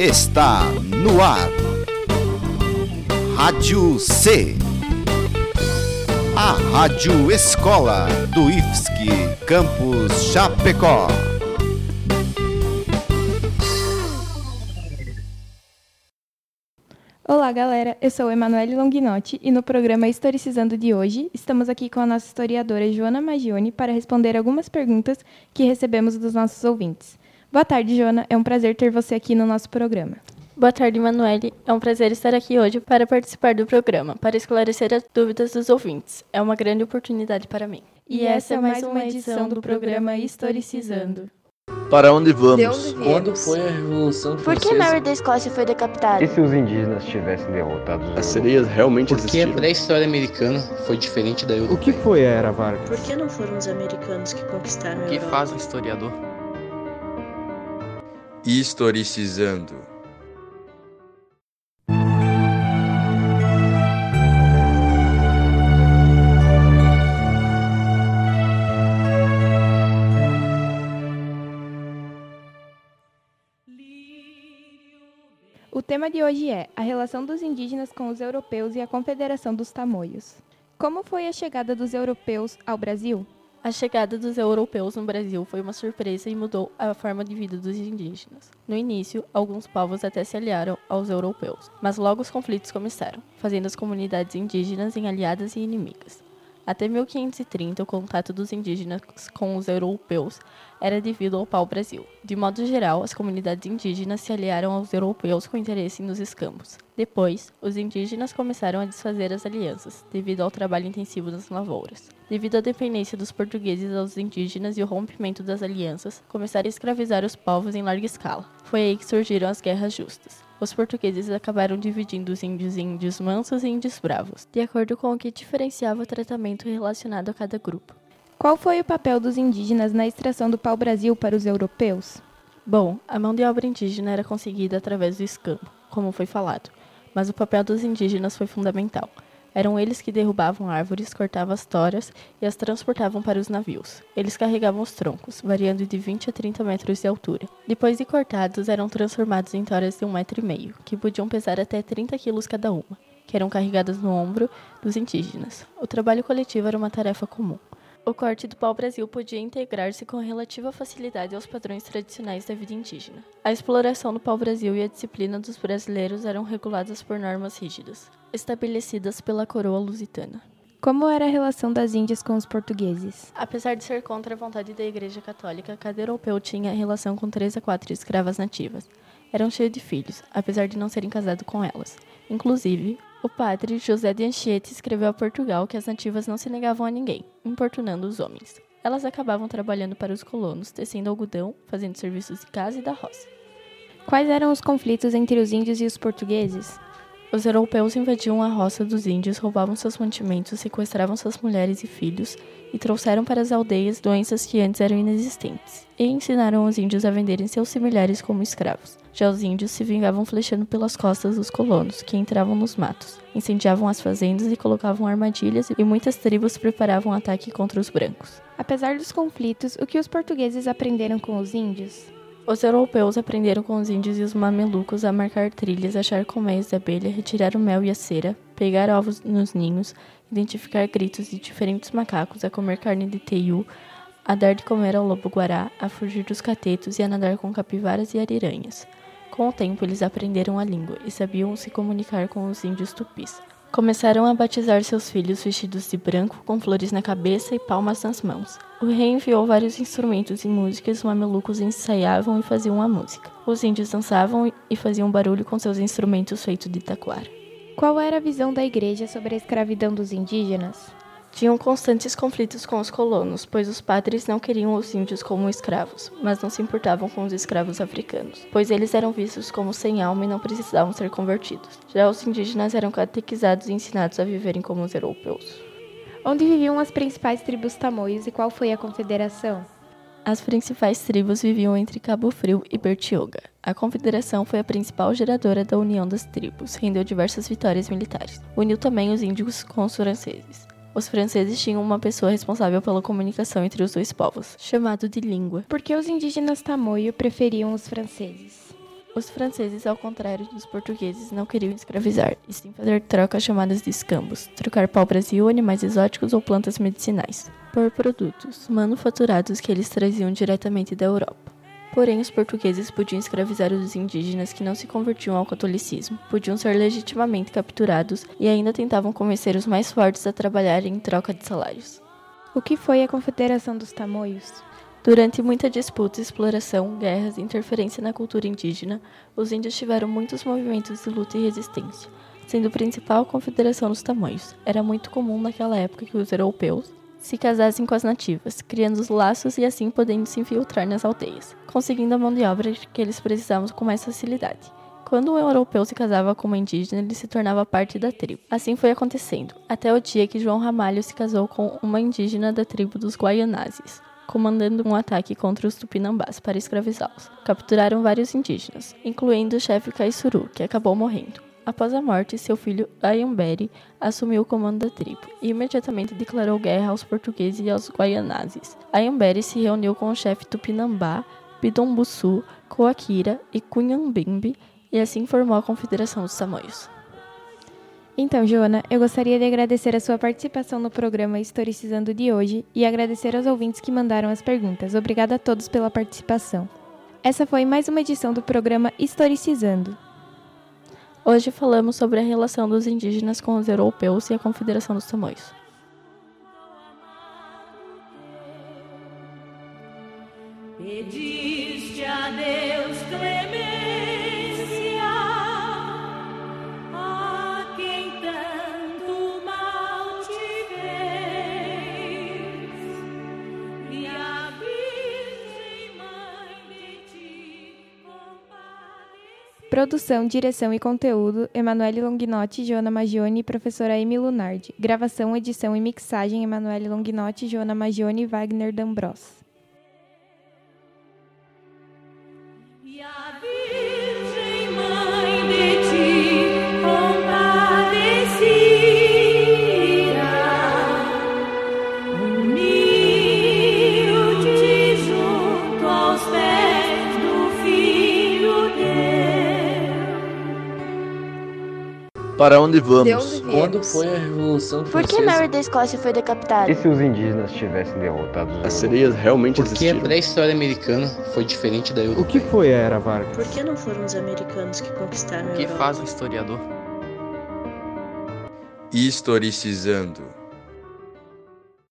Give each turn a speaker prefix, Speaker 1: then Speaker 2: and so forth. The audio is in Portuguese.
Speaker 1: está no ar. Rádio C. A Rádio Escola do IFSC Campus Chapecó.
Speaker 2: Olá, galera. Eu sou Emanuele Longinotti e no programa Historicizando de hoje estamos aqui com a nossa historiadora Joana Magione para responder algumas perguntas que recebemos dos nossos ouvintes. Boa tarde, Joana. É um prazer ter você aqui no nosso programa.
Speaker 3: Boa tarde, Emanuele. É um prazer estar aqui hoje para participar do programa, para esclarecer as dúvidas dos ouvintes. É uma grande oportunidade para mim.
Speaker 2: E essa é mais uma edição do programa Historicizando.
Speaker 4: Para onde vamos?
Speaker 5: Quando foi a Revolução
Speaker 6: Por
Speaker 5: Francesa?
Speaker 6: que Mary da Escócia foi decapitada?
Speaker 7: E se os indígenas tivessem derrotado os
Speaker 4: As sereias realmente
Speaker 5: Porque a
Speaker 4: existiram?
Speaker 5: pré-história americana foi diferente da
Speaker 7: O
Speaker 5: europeia.
Speaker 7: que foi a Era Vargas?
Speaker 8: Por que não foram os americanos que conquistaram a
Speaker 9: O que
Speaker 8: Europa?
Speaker 9: faz um historiador?
Speaker 10: Historicizando.
Speaker 2: O tema de hoje é a relação dos indígenas com os europeus e a Confederação dos Tamoios. Como foi a chegada dos europeus ao Brasil?
Speaker 3: A chegada dos europeus no Brasil foi uma surpresa e mudou a forma de vida dos indígenas. No início, alguns povos até se aliaram aos europeus, mas logo os conflitos começaram, fazendo as comunidades indígenas em aliadas e inimigas. Até 1530, o contato dos indígenas com os europeus era devido ao pau-brasil. De modo geral, as comunidades indígenas se aliaram aos europeus com interesse nos escambos. Depois, os indígenas começaram a desfazer as alianças, devido ao trabalho intensivo nas lavouras. Devido à dependência dos portugueses aos indígenas e o rompimento das alianças, começaram a escravizar os povos em larga escala. Foi aí que surgiram as guerras justas. Os portugueses acabaram dividindo os índios em índios mansos e índios bravos, de acordo com o que diferenciava o tratamento relacionado a cada grupo.
Speaker 2: Qual foi o papel dos indígenas na extração do pau-brasil para os europeus?
Speaker 3: Bom, a mão de obra indígena era conseguida através do escambo, como foi falado, mas o papel dos indígenas foi fundamental. Eram eles que derrubavam árvores, cortavam as toras e as transportavam para os navios. Eles carregavam os troncos, variando de 20 a 30 metros de altura. Depois de cortados, eram transformados em toras de um metro e meio, que podiam pesar até 30 quilos cada uma, que eram carregadas no ombro dos indígenas. O trabalho coletivo era uma tarefa comum. O corte do pau-brasil podia integrar-se com relativa facilidade aos padrões tradicionais da vida indígena. A exploração do pau-brasil e a disciplina dos brasileiros eram reguladas por normas rígidas, estabelecidas pela coroa lusitana.
Speaker 2: Como era a relação das índias com os portugueses?
Speaker 3: Apesar de ser contra a vontade da Igreja Católica, cada europeu tinha relação com três a quatro escravas nativas. Eram cheios de filhos, apesar de não serem casados com elas. Inclusive, o padre José de Anchieta escreveu a Portugal que as nativas não se negavam a ninguém, importunando os homens. Elas acabavam trabalhando para os colonos, tecendo algodão, fazendo serviços de casa e da roça.
Speaker 2: Quais eram os conflitos entre os índios e os portugueses?
Speaker 3: Os europeus invadiam a roça dos índios, roubavam seus mantimentos, sequestravam suas mulheres e filhos e trouxeram para as aldeias doenças que antes eram inexistentes, e ensinaram os índios a venderem seus similares como escravos. Já os índios se vingavam flechando pelas costas dos colonos, que entravam nos matos, incendiavam as fazendas e colocavam armadilhas, e muitas tribos preparavam ataque contra os brancos.
Speaker 2: Apesar dos conflitos, o que os portugueses aprenderam com os índios?
Speaker 3: Os europeus aprenderam com os índios e os mamelucos a marcar trilhas, achar colmeias de abelha, retirar o mel e a cera, pegar ovos nos ninhos, identificar gritos de diferentes macacos, a comer carne de teiu, a dar de comer ao lobo-guará, a fugir dos catetos e a nadar com capivaras e ariranhas. Com o tempo, eles aprenderam a língua e sabiam se comunicar com os índios tupis. Começaram a batizar seus filhos vestidos de branco, com flores na cabeça e palmas nas mãos. O rei enviou vários instrumentos e músicas, os mamelucos ensaiavam e faziam a música. Os índios dançavam e faziam barulho com seus instrumentos feitos de taquara.
Speaker 2: Qual era a visão da igreja sobre a escravidão dos indígenas?
Speaker 3: Tinham constantes conflitos com os colonos, pois os padres não queriam os índios como escravos, mas não se importavam com os escravos africanos, pois eles eram vistos como sem alma e não precisavam ser convertidos. Já os indígenas eram catequizados e ensinados a viverem como os europeus.
Speaker 2: Onde viviam as principais tribos tamoios e qual foi a confederação?
Speaker 3: As principais tribos viviam entre Cabo Frio e Bertioga. A confederação foi a principal geradora da união das tribos, rendeu diversas vitórias militares. Uniu também os índios com os franceses. Os franceses tinham uma pessoa responsável pela comunicação entre os dois povos, chamado de língua.
Speaker 2: Por que os indígenas tamoio preferiam os franceses?
Speaker 3: Os franceses, ao contrário dos portugueses, não queriam escravizar, e sim fazer trocas chamadas de escambos, trocar pau-brasil, animais exóticos ou plantas medicinais, por produtos manufaturados que eles traziam diretamente da Europa. Porém, os portugueses podiam escravizar os indígenas que não se convertiam ao catolicismo, podiam ser legitimamente capturados e ainda tentavam convencer os mais fortes a trabalharem em troca de salários.
Speaker 2: O que foi a Confederação dos Tamoios?
Speaker 3: Durante muita disputa, exploração, guerras e interferência na cultura indígena, os índios tiveram muitos movimentos de luta e resistência, sendo o principal a Confederação dos Tamoios. Era muito comum naquela época que os europeus se casassem com as nativas, criando os laços e assim podendo se infiltrar nas aldeias, conseguindo a mão de obra que eles precisavam com mais facilidade. Quando um europeu se casava com uma indígena, ele se tornava parte da tribo. Assim foi acontecendo, até o dia que João Ramalho se casou com uma indígena da tribo dos Guaianazes comandando um ataque contra os tupinambás para escravizá-los. Capturaram vários indígenas, incluindo o chefe Caissuru, que acabou morrendo. Após a morte, seu filho Ayamberi assumiu o comando da tribo e imediatamente declarou guerra aos portugueses e aos guaianazes. Ayamberi se reuniu com o chefe Tupinambá, Bidombuçu, Coaquira e Cunhambimbi e assim formou a Confederação dos Tamoios.
Speaker 2: Então, Joana, eu gostaria de agradecer a sua participação no programa Historicizando de hoje e agradecer aos ouvintes que mandaram as perguntas. Obrigada a todos pela participação. Essa foi mais uma edição do programa Historicizando.
Speaker 3: Hoje falamos sobre a relação dos indígenas com os europeus e a Confederação dos Tamoios.
Speaker 9: Pediste a Deus clemência
Speaker 2: Produção, direção e conteúdo: Emanuele Longinotti, Joana Magione e professora Amy Lunardi. Gravação, edição e mixagem: Emanuele Longinotti, Joana Magione e Wagner D'Ambros.
Speaker 4: Para onde vamos?
Speaker 6: De onde
Speaker 5: Quando foi a Revolução
Speaker 6: Por que
Speaker 5: Francesa?
Speaker 6: Mary da Escócia foi decapitada?
Speaker 7: E se os indígenas tivessem derrotado os
Speaker 4: As sereias realmente
Speaker 5: Porque a
Speaker 4: existiram?
Speaker 5: pré-história americana foi diferente da
Speaker 7: O
Speaker 5: europeia.
Speaker 7: que foi a Era Vargas?
Speaker 8: Por que não foram os americanos que conquistaram a
Speaker 11: O que
Speaker 8: Europa?
Speaker 11: faz um historiador?
Speaker 10: Historicizando.